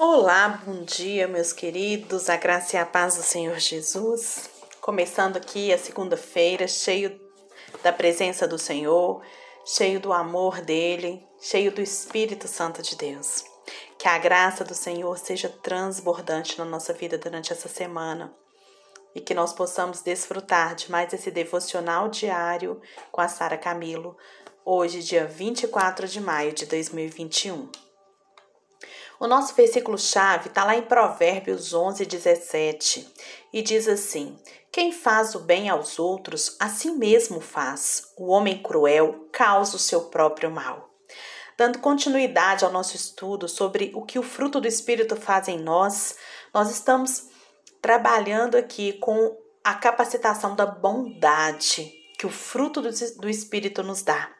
Olá, bom dia, meus queridos, a graça e a paz do Senhor Jesus. Começando aqui a segunda-feira, cheio da presença do Senhor, cheio do amor dele, cheio do Espírito Santo de Deus. Que a graça do Senhor seja transbordante na nossa vida durante essa semana e que nós possamos desfrutar de mais esse devocional diário com a Sara Camilo, hoje, dia 24 de maio de 2021. O nosso versículo-chave está lá em Provérbios 11, 17 e diz assim: Quem faz o bem aos outros, a si mesmo faz. O homem cruel causa o seu próprio mal. Dando continuidade ao nosso estudo sobre o que o fruto do Espírito faz em nós, nós estamos trabalhando aqui com a capacitação da bondade que o fruto do Espírito nos dá.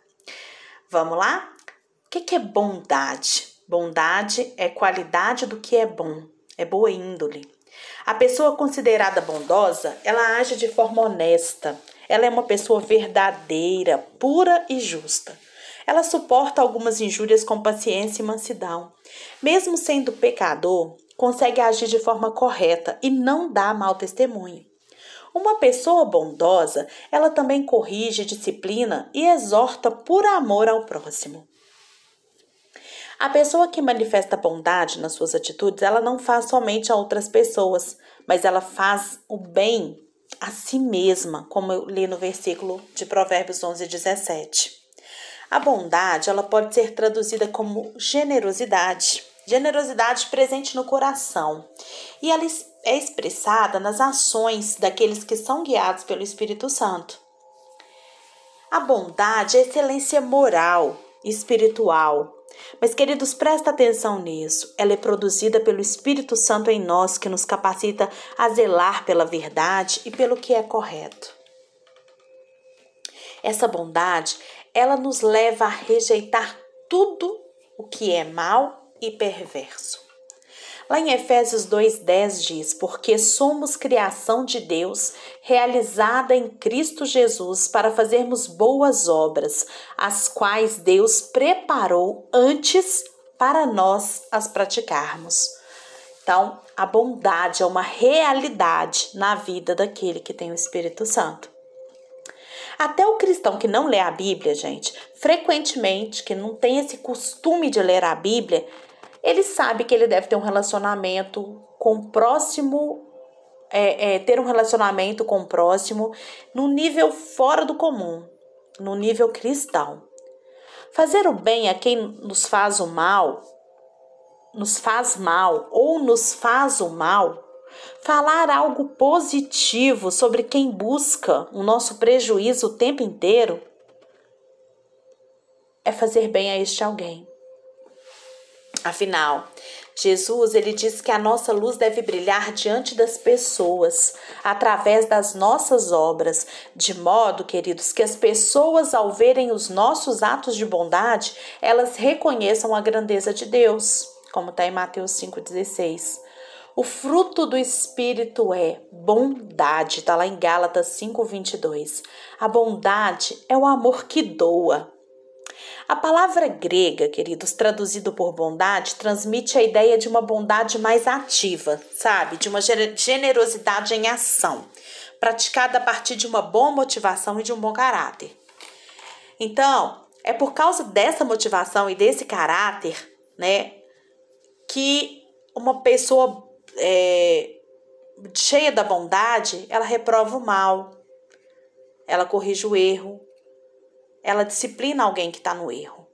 Vamos lá? O que é bondade? Bondade é qualidade do que é bom, é boa índole. A pessoa considerada bondosa, ela age de forma honesta. Ela é uma pessoa verdadeira, pura e justa. Ela suporta algumas injúrias com paciência e mansidão. Mesmo sendo pecador, consegue agir de forma correta e não dá mau testemunho. Uma pessoa bondosa, ela também corrige, disciplina e exorta por amor ao próximo. A pessoa que manifesta bondade nas suas atitudes, ela não faz somente a outras pessoas, mas ela faz o bem a si mesma, como eu li no versículo de Provérbios 11, 17. A bondade, ela pode ser traduzida como generosidade, generosidade presente no coração, e ela é expressada nas ações daqueles que são guiados pelo Espírito Santo. A bondade é excelência moral, espiritual, mas, queridos, presta atenção nisso. Ela é produzida pelo Espírito Santo em nós, que nos capacita a zelar pela verdade e pelo que é correto. Essa bondade, ela nos leva a rejeitar tudo o que é mal e perverso. Lá em Efésios 2,10 diz: Porque somos criação de Deus, realizada em Cristo Jesus, para fazermos boas obras, as quais Deus preparou antes para nós as praticarmos. Então, a bondade é uma realidade na vida daquele que tem o Espírito Santo. Até o cristão que não lê a Bíblia, gente, frequentemente, que não tem esse costume de ler a Bíblia, ele sabe que ele deve ter um relacionamento com o próximo, é, é, ter um relacionamento com o próximo no nível fora do comum, no nível cristão. Fazer o bem a quem nos faz o mal, nos faz mal ou nos faz o mal, falar algo positivo sobre quem busca o nosso prejuízo o tempo inteiro, é fazer bem a este alguém. Afinal, Jesus ele diz que a nossa luz deve brilhar diante das pessoas, através das nossas obras, de modo, queridos, que as pessoas ao verem os nossos atos de bondade, elas reconheçam a grandeza de Deus, como está em Mateus 5,16. O fruto do Espírito é bondade, está lá em Gálatas 5,22. A bondade é o amor que doa, a palavra grega, queridos, traduzido por bondade, transmite a ideia de uma bondade mais ativa, sabe? De uma generosidade em ação, praticada a partir de uma boa motivação e de um bom caráter. Então, é por causa dessa motivação e desse caráter, né, que uma pessoa é, cheia da bondade, ela reprova o mal, ela corrige o erro, ela disciplina alguém que está no erro.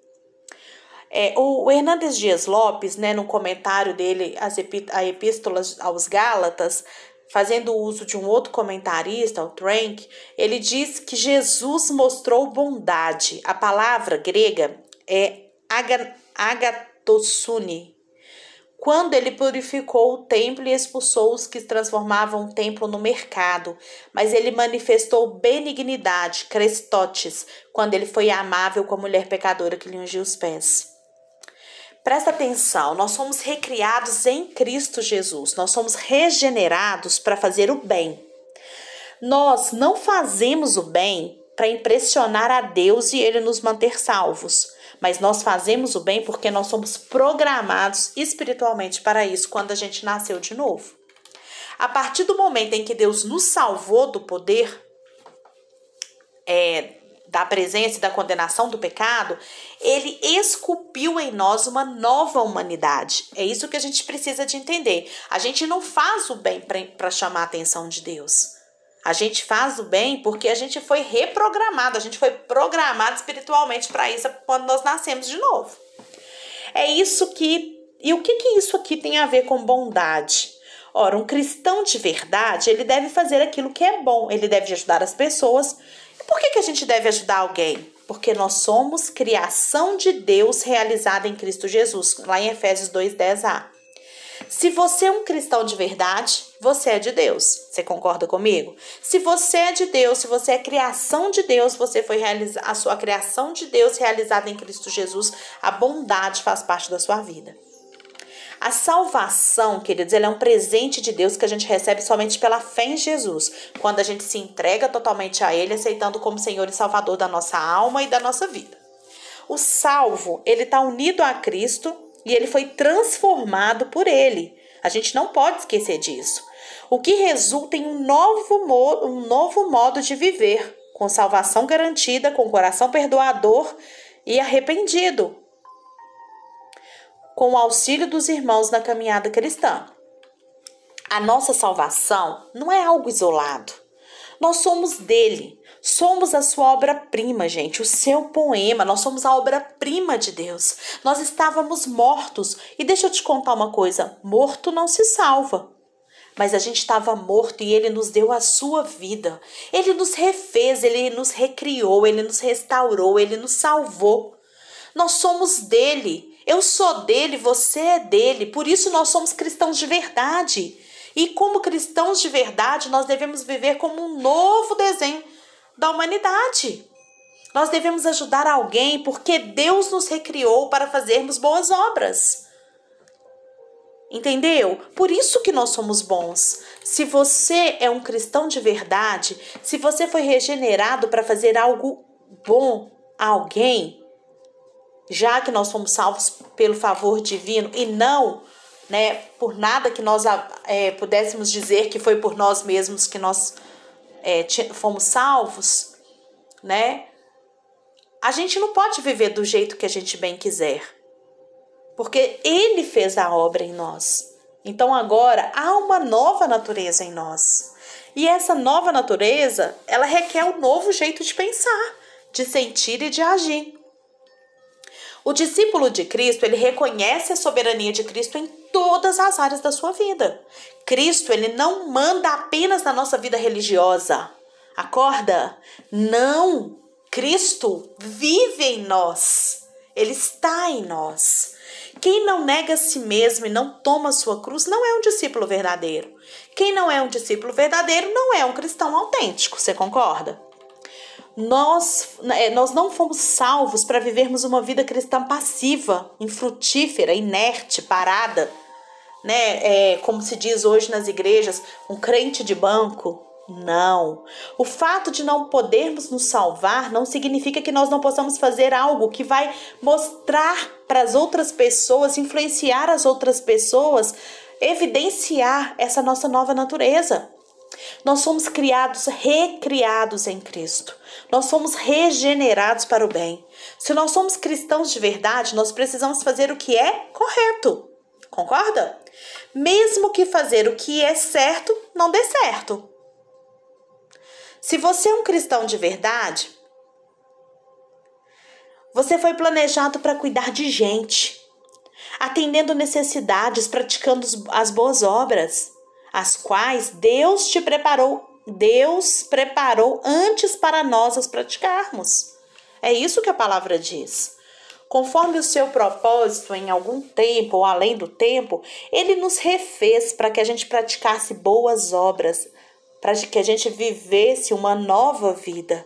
É, o, Hernandes Dias Lopes, né, no comentário dele as epí a Epístola aos Gálatas, fazendo uso de um outro comentarista, o Trank, ele diz que Jesus mostrou bondade. A palavra grega é agatossune, quando ele purificou o templo e expulsou os que transformavam o templo no mercado, mas ele manifestou benignidade, crestotes, quando ele foi amável com a mulher pecadora que lhe ungiu os pés. Presta atenção, nós somos recriados em Cristo Jesus, nós somos regenerados para fazer o bem. Nós não fazemos o bem para impressionar a Deus e ele nos manter salvos. Mas nós fazemos o bem porque nós somos programados espiritualmente para isso quando a gente nasceu de novo. A partir do momento em que Deus nos salvou do poder é, da presença e da condenação do pecado, ele esculpiu em nós uma nova humanidade. É isso que a gente precisa de entender. A gente não faz o bem para chamar a atenção de Deus. A gente faz o bem porque a gente foi reprogramado, a gente foi programado espiritualmente para isso quando nós nascemos de novo. É isso que. E o que, que isso aqui tem a ver com bondade? Ora, um cristão de verdade, ele deve fazer aquilo que é bom, ele deve ajudar as pessoas, por que, que a gente deve ajudar alguém? Porque nós somos criação de Deus realizada em Cristo Jesus, lá em Efésios 2:10a. Se você é um cristão de verdade, você é de Deus. Você concorda comigo? Se você é de Deus, se você é criação de Deus, você foi realizar a sua criação de Deus realizada em Cristo Jesus, a bondade faz parte da sua vida. A salvação, queridos, ela é um presente de Deus que a gente recebe somente pela fé em Jesus, quando a gente se entrega totalmente a Ele, aceitando como Senhor e Salvador da nossa alma e da nossa vida. O salvo, ele está unido a Cristo e ele foi transformado por Ele. A gente não pode esquecer disso. O que resulta em um novo, um novo modo de viver, com salvação garantida, com coração perdoador e arrependido, com o auxílio dos irmãos na caminhada cristã. A nossa salvação não é algo isolado. Nós somos dele. Somos a sua obra-prima, gente, o seu poema. Nós somos a obra-prima de Deus. Nós estávamos mortos. E deixa eu te contar uma coisa: morto não se salva. Mas a gente estava morto e ele nos deu a sua vida. Ele nos refez, ele nos recriou, ele nos restaurou, ele nos salvou. Nós somos dele. Eu sou dele, você é dele. Por isso nós somos cristãos de verdade. E como cristãos de verdade, nós devemos viver como um novo desenho da humanidade. Nós devemos ajudar alguém porque Deus nos recriou para fazermos boas obras. Entendeu? Por isso que nós somos bons. Se você é um cristão de verdade, se você foi regenerado para fazer algo bom a alguém, já que nós fomos salvos pelo favor divino e não né, por nada que nós é, pudéssemos dizer que foi por nós mesmos que nós é, fomos salvos, né? A gente não pode viver do jeito que a gente bem quiser, porque Ele fez a obra em nós. Então agora há uma nova natureza em nós. E essa nova natureza, ela requer um novo jeito de pensar, de sentir e de agir. O discípulo de Cristo, ele reconhece a soberania de Cristo em todas as áreas da sua vida. Cristo, ele não manda apenas na nossa vida religiosa. Acorda? Não. Cristo vive em nós. Ele está em nós. Quem não nega a si mesmo e não toma sua cruz não é um discípulo verdadeiro. Quem não é um discípulo verdadeiro não é um cristão autêntico. Você concorda? Nós, é, nós não fomos salvos para vivermos uma vida cristã passiva, infrutífera, inerte, parada, né? É, como se diz hoje nas igrejas, um crente de banco. Não. O fato de não podermos nos salvar não significa que nós não possamos fazer algo que vai mostrar para as outras pessoas, influenciar as outras pessoas, evidenciar essa nossa nova natureza. Nós somos criados, recriados em Cristo. Nós somos regenerados para o bem. Se nós somos cristãos de verdade, nós precisamos fazer o que é correto. Concorda? Mesmo que fazer o que é certo não dê certo. Se você é um cristão de verdade, você foi planejado para cuidar de gente, atendendo necessidades, praticando as boas obras as quais Deus te preparou, Deus preparou antes para nós as praticarmos. É isso que a palavra diz. Conforme o seu propósito em algum tempo ou além do tempo, ele nos refez para que a gente praticasse boas obras, para que a gente vivesse uma nova vida.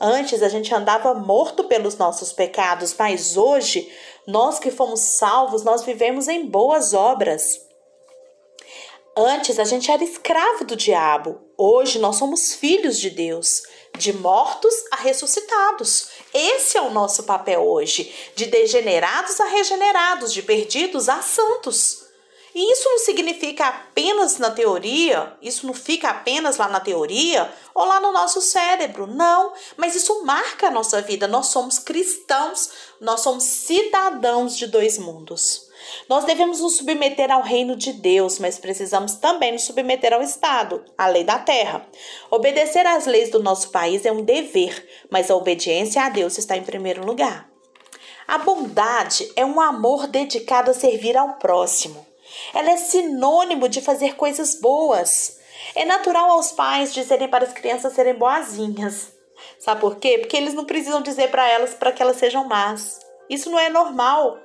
Antes a gente andava morto pelos nossos pecados, mas hoje, nós que fomos salvos, nós vivemos em boas obras. Antes a gente era escravo do diabo, hoje nós somos filhos de Deus, de mortos a ressuscitados. Esse é o nosso papel hoje, de degenerados a regenerados, de perdidos a santos. E isso não significa apenas na teoria, isso não fica apenas lá na teoria ou lá no nosso cérebro, não, mas isso marca a nossa vida. Nós somos cristãos, nós somos cidadãos de dois mundos. Nós devemos nos submeter ao reino de Deus, mas precisamos também nos submeter ao Estado, à lei da terra. Obedecer às leis do nosso país é um dever, mas a obediência a Deus está em primeiro lugar. A bondade é um amor dedicado a servir ao próximo. Ela é sinônimo de fazer coisas boas. É natural aos pais dizerem para as crianças serem boazinhas. Sabe por quê? Porque eles não precisam dizer para elas para que elas sejam más. Isso não é normal.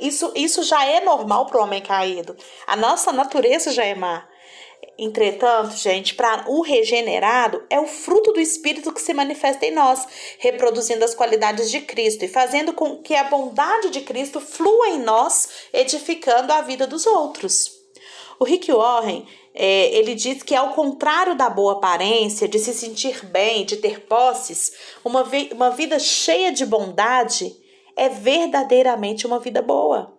Isso, isso já é normal para o homem caído. A nossa natureza já é má. Entretanto, gente, para o regenerado é o fruto do Espírito que se manifesta em nós, reproduzindo as qualidades de Cristo e fazendo com que a bondade de Cristo flua em nós, edificando a vida dos outros. O Rick Warren é, ele diz que ao contrário da boa aparência, de se sentir bem, de ter posses, uma, vi uma vida cheia de bondade é verdadeiramente uma vida boa.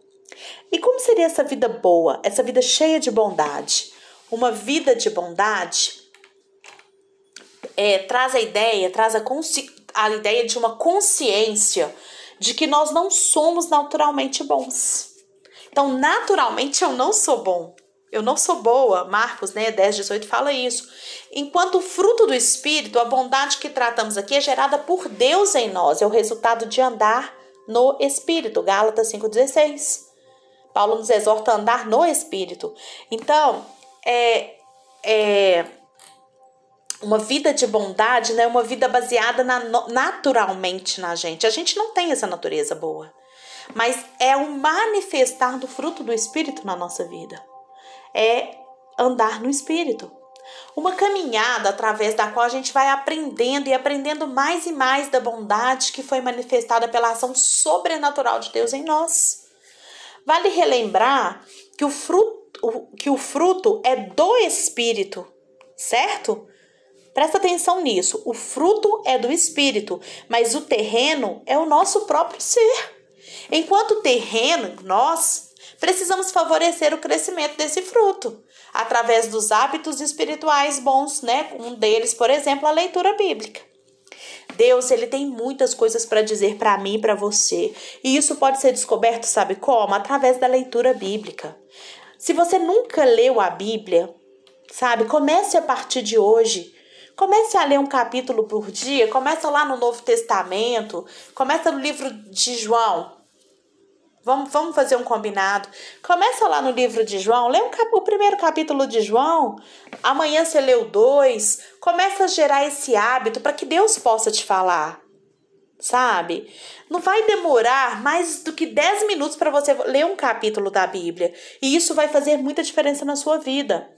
E como seria essa vida boa, essa vida cheia de bondade? uma vida de bondade é, traz a ideia, traz a, a ideia de uma consciência de que nós não somos naturalmente bons. Então, naturalmente eu não sou bom. Eu não sou boa. Marcos, né, 10, 18 fala isso. Enquanto o fruto do Espírito, a bondade que tratamos aqui é gerada por Deus em nós, é o resultado de andar no Espírito. Gálatas 5,16. Paulo nos exorta a andar no Espírito. Então, é, é uma vida de bondade, né? Uma vida baseada na, naturalmente na gente. A gente não tem essa natureza boa, mas é um manifestar do fruto do Espírito na nossa vida. É andar no Espírito. Uma caminhada através da qual a gente vai aprendendo e aprendendo mais e mais da bondade que foi manifestada pela ação sobrenatural de Deus em nós. Vale relembrar que o fruto que o fruto é do Espírito, certo? Presta atenção nisso. O fruto é do Espírito, mas o terreno é o nosso próprio ser. Enquanto terreno, nós precisamos favorecer o crescimento desse fruto através dos hábitos espirituais bons, né? Um deles, por exemplo, a leitura bíblica. Deus, ele tem muitas coisas para dizer para mim e para você, e isso pode ser descoberto, sabe como? Através da leitura bíblica. Se você nunca leu a Bíblia, sabe, comece a partir de hoje. Comece a ler um capítulo por dia, começa lá no Novo Testamento, começa no livro de João. Vamos, vamos fazer um combinado. Começa lá no livro de João, lê um, o primeiro capítulo de João. Amanhã você leu dois. Começa a gerar esse hábito para que Deus possa te falar sabe? Não vai demorar mais do que 10 minutos para você ler um capítulo da Bíblia. E isso vai fazer muita diferença na sua vida.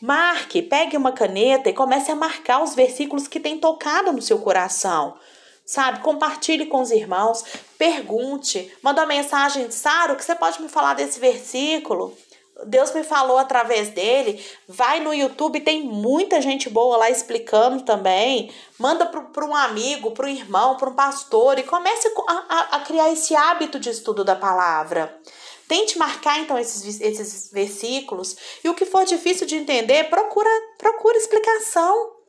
Marque, pegue uma caneta e comece a marcar os versículos que têm tocado no seu coração. Sabe? Compartilhe com os irmãos, pergunte, manda uma mensagem, Sara, o que você pode me falar desse versículo? Deus me falou através dele. Vai no YouTube, tem muita gente boa lá explicando também. Manda para um amigo, para um irmão, para um pastor e comece a, a, a, criar esse hábito de estudo da palavra. Tente marcar então esses, esses versículos e o que for difícil de entender, procura, procura explicação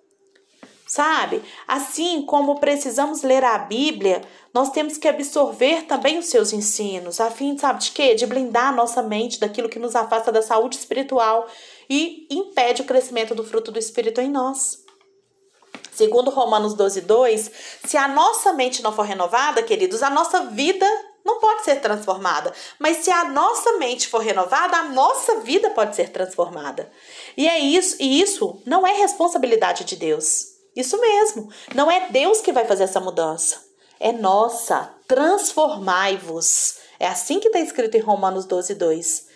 sabe? Assim como precisamos ler a Bíblia, nós temos que absorver também os seus ensinos, a fim, sabe de quê? De blindar a nossa mente daquilo que nos afasta da saúde espiritual e impede o crescimento do fruto do Espírito em nós. Segundo Romanos 12, 2, se a nossa mente não for renovada, queridos, a nossa vida não pode ser transformada. Mas se a nossa mente for renovada, a nossa vida pode ser transformada. E é isso, e isso não é responsabilidade de Deus. Isso mesmo. Não é Deus que vai fazer essa mudança. É nossa. Transformai-vos. É assim que está escrito em Romanos 12, 2.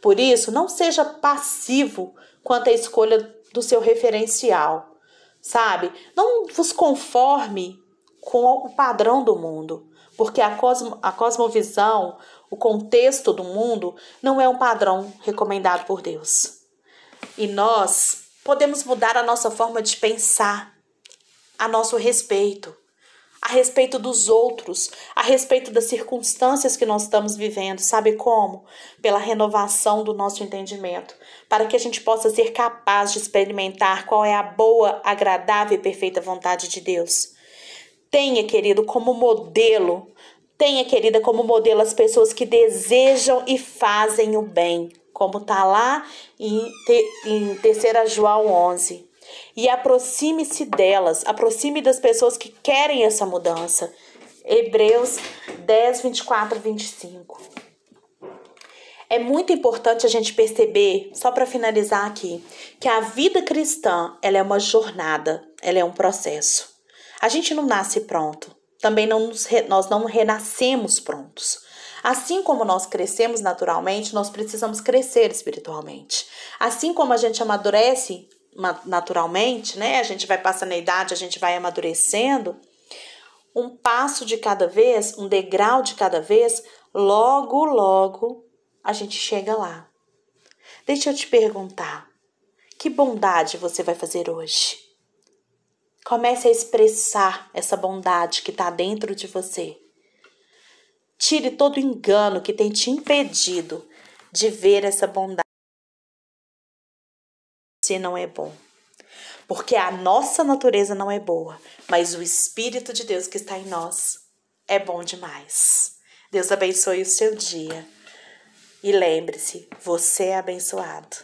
Por isso, não seja passivo quanto à escolha do seu referencial, sabe? Não vos conforme com o padrão do mundo, porque a, cosmo, a cosmovisão, o contexto do mundo, não é um padrão recomendado por Deus. E nós podemos mudar a nossa forma de pensar a nosso respeito, a respeito dos outros, a respeito das circunstâncias que nós estamos vivendo. Sabe como? Pela renovação do nosso entendimento, para que a gente possa ser capaz de experimentar qual é a boa, agradável e perfeita vontade de Deus. Tenha, querido, como modelo, tenha, querida, como modelo as pessoas que desejam e fazem o bem, como está lá em, em 3 João 11 e aproxime-se delas, aproxime das pessoas que querem essa mudança. Hebreus 10, 24 25. É muito importante a gente perceber, só para finalizar aqui, que a vida cristã ela é uma jornada, ela é um processo. A gente não nasce pronto, também não nos, nós não renascemos prontos. Assim como nós crescemos naturalmente, nós precisamos crescer espiritualmente. Assim como a gente amadurece naturalmente, né? A gente vai passando a idade, a gente vai amadurecendo. Um passo de cada vez, um degrau de cada vez, logo, logo a gente chega lá. Deixa eu te perguntar: que bondade você vai fazer hoje? Comece a expressar essa bondade que está dentro de você. Tire todo engano que tem te impedido de ver essa bondade você não é bom. Porque a nossa natureza não é boa, mas o Espírito de Deus que está em nós é bom demais. Deus abençoe o seu dia. E lembre-se, você é abençoado.